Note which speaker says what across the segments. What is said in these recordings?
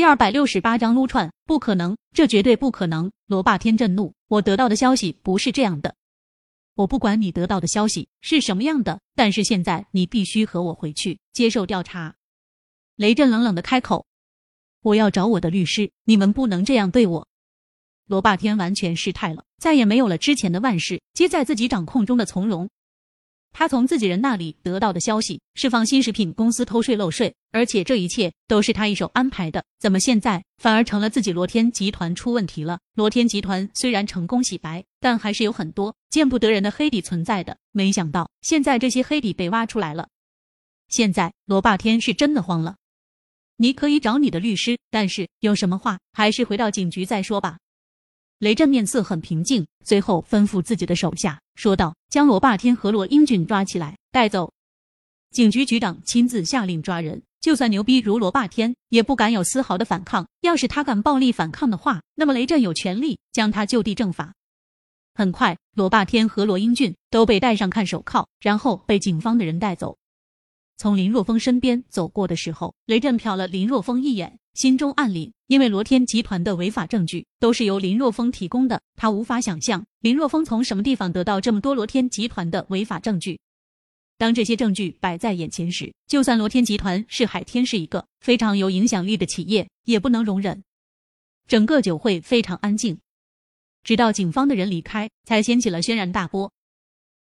Speaker 1: 第二百六十八章撸串，不可能，这绝对不可能！罗霸天震怒，我得到的消息不是这样的。我不管你得到的消息是什么样的，但是现在你必须和我回去接受调查。雷震冷冷的开口：“我要找我的律师，你们不能这样对我。”罗霸天完全失态了，再也没有了之前的万事皆在自己掌控中的从容。他从自己人那里得到的消息是放心食品公司偷税漏税，而且这一切都是他一手安排的。怎么现在反而成了自己罗天集团出问题了？罗天集团虽然成功洗白，但还是有很多见不得人的黑底存在的。没想到现在这些黑底被挖出来了。现在罗霸天是真的慌了。你可以找你的律师，但是有什么话还是回到警局再说吧。雷震面色很平静，最后吩咐自己的手下说道：“将罗霸天和罗英俊抓起来，带走。”警局局长亲自下令抓人，就算牛逼如罗霸天，也不敢有丝毫的反抗。要是他敢暴力反抗的话，那么雷震有权利将他就地正法。很快，罗霸天和罗英俊都被戴上看手铐，然后被警方的人带走。从林若风身边走过的时候，雷震瞟了林若风一眼。心中暗凛，因为罗天集团的违法证据都是由林若风提供的，他无法想象林若风从什么地方得到这么多罗天集团的违法证据。当这些证据摆在眼前时，就算罗天集团是海天是一个非常有影响力的企业，也不能容忍。整个酒会非常安静，直到警方的人离开，才掀起了轩然大波。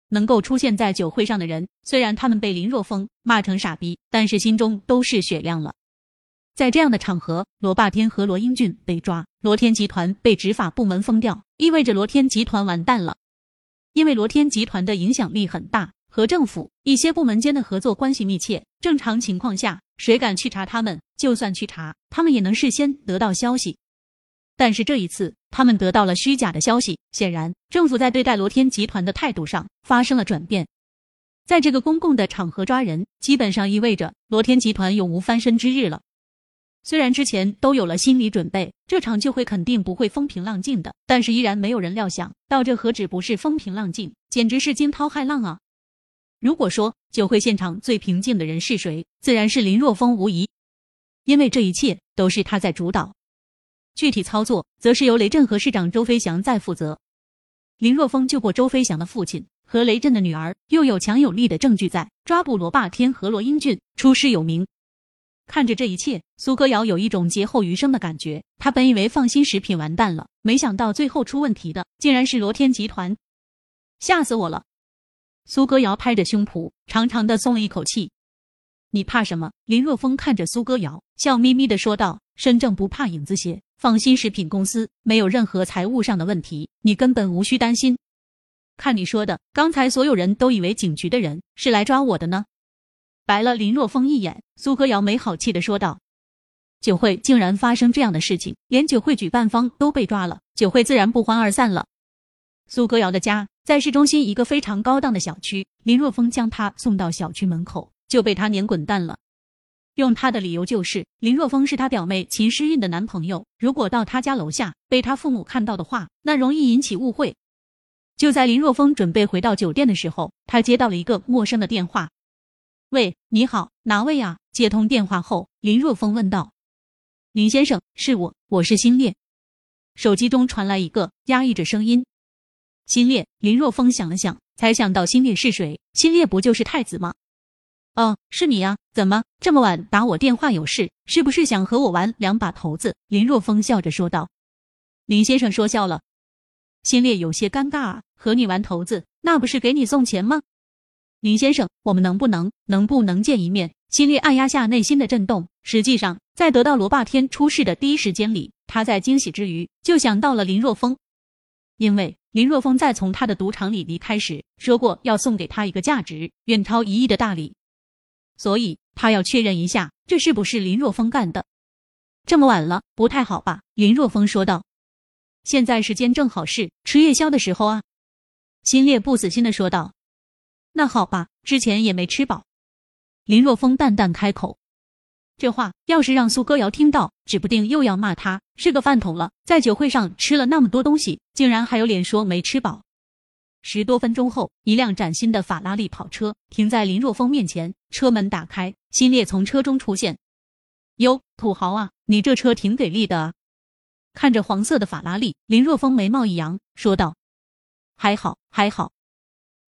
Speaker 1: 能够出现在酒会上的人，虽然他们被林若风骂成傻逼，但是心中都是雪亮了。在这样的场合，罗霸天和罗英俊被抓，罗天集团被执法部门封掉，意味着罗天集团完蛋了。因为罗天集团的影响力很大，和政府一些部门间的合作关系密切。正常情况下，谁敢去查他们？就算去查，他们也能事先得到消息。但是这一次，他们得到了虚假的消息。显然，政府在对待罗天集团的态度上发生了转变。在这个公共的场合抓人，基本上意味着罗天集团永无翻身之日了。虽然之前都有了心理准备，这场酒会肯定不会风平浪静的，但是依然没有人料想到这何止不是风平浪静，简直是惊涛骇浪啊！如果说酒会现场最平静的人是谁，自然是林若风无疑，因为这一切都是他在主导，具体操作则是由雷震和市长周飞翔在负责。林若风救过周飞翔的父亲和雷震的女儿，又有强有力的证据在抓捕罗霸天和罗英俊，出师有名。看着这一切，苏歌瑶有一种劫后余生的感觉。他本以为放心食品完蛋了，没想到最后出问题的竟然是罗天集团，吓死我了！苏歌瑶拍着胸脯，长长的松了一口气。你怕什么？林若风看着苏歌瑶，笑眯眯的说道：“身正不怕影子斜，放心食品公司没有任何财务上的问题，你根本无需担心。看你说的，刚才所有人都以为警局的人是来抓我的呢。”白了林若风一眼，苏歌瑶没好气的说道：“酒会竟然发生这样的事情，连酒会举办方都被抓了，酒会自然不欢而散了。”苏歌瑶的家在市中心一个非常高档的小区，林若风将她送到小区门口，就被他撵滚蛋了。用他的理由就是林若风是他表妹秦诗韵的男朋友，如果到他家楼下被他父母看到的话，那容易引起误会。就在林若风准备回到酒店的时候，他接到了一个陌生的电话。喂，你好，哪位啊？接通电话后，林若风问道：“林先生，是我，我是新烈。”手机中传来一个压抑着声音：“新烈。”林若风想了想，才想到新烈是谁？新烈不就是太子吗？哦，是你呀？怎么这么晚打我电话？有事？是不是想和我玩两把骰子？林若风笑着说道。林先生说笑了，新烈有些尴尬啊，和你玩骰子，那不是给你送钱吗？林先生，我们能不能能不能见一面？心烈按压下内心的震动。实际上，在得到罗霸天出事的第一时间里，他在惊喜之余就想到了林若风，因为林若风在从他的赌场里离开时说过要送给他一个价值远超一亿的大礼，所以他要确认一下这是不是林若风干的。这么晚了，不太好吧？林若风说道。现在时间正好是吃夜宵的时候啊。心烈不死心的说道。那好吧，之前也没吃饱。林若风淡淡开口，这话要是让苏歌瑶听到，指不定又要骂他是个饭桶了。在酒会上吃了那么多东西，竟然还有脸说没吃饱。十多分钟后，一辆崭新的法拉利跑车停在林若风面前，车门打开，新烈从车中出现。哟，土豪啊，你这车挺给力的啊！看着黄色的法拉利，林若风眉毛一扬，说道：“还好，还好。”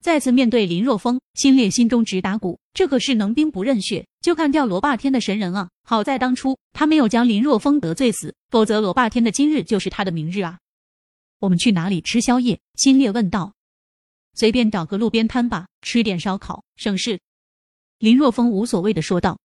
Speaker 1: 再次面对林若风，心烈心中直打鼓。这可是能兵不认血就干掉罗霸天的神人啊！好在当初他没有将林若风得罪死，否则罗霸天的今日就是他的明日啊！我们去哪里吃宵夜？心烈问道。随便找个路边摊吧，吃点烧烤，省事。林若风无所谓的说道。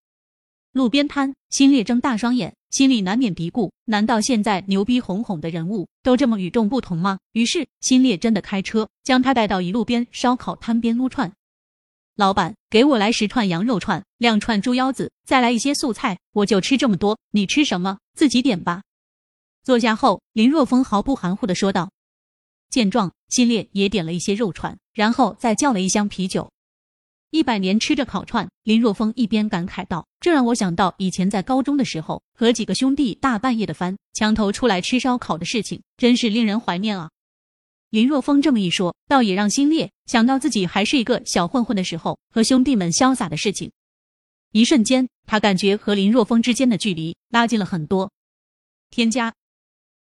Speaker 1: 路边摊，心烈睁大双眼。心里难免嘀咕：难道现在牛逼哄哄的人物都这么与众不同吗？于是心烈真的开车将他带到一路边烧烤摊边撸串。老板，给我来十串羊肉串，两串猪腰子，再来一些素菜，我就吃这么多。你吃什么？自己点吧。坐下后，林若风毫不含糊的说道。见状，心烈也点了一些肉串，然后再叫了一箱啤酒。一百年吃着烤串，林若风一边感慨道：“这让我想到以前在高中的时候，和几个兄弟大半夜的翻墙头出来吃烧烤的事情，真是令人怀念啊。”林若风这么一说，倒也让心烈想到自己还是一个小混混的时候，和兄弟们潇洒的事情。一瞬间，他感觉和林若风之间的距离拉近了很多。添加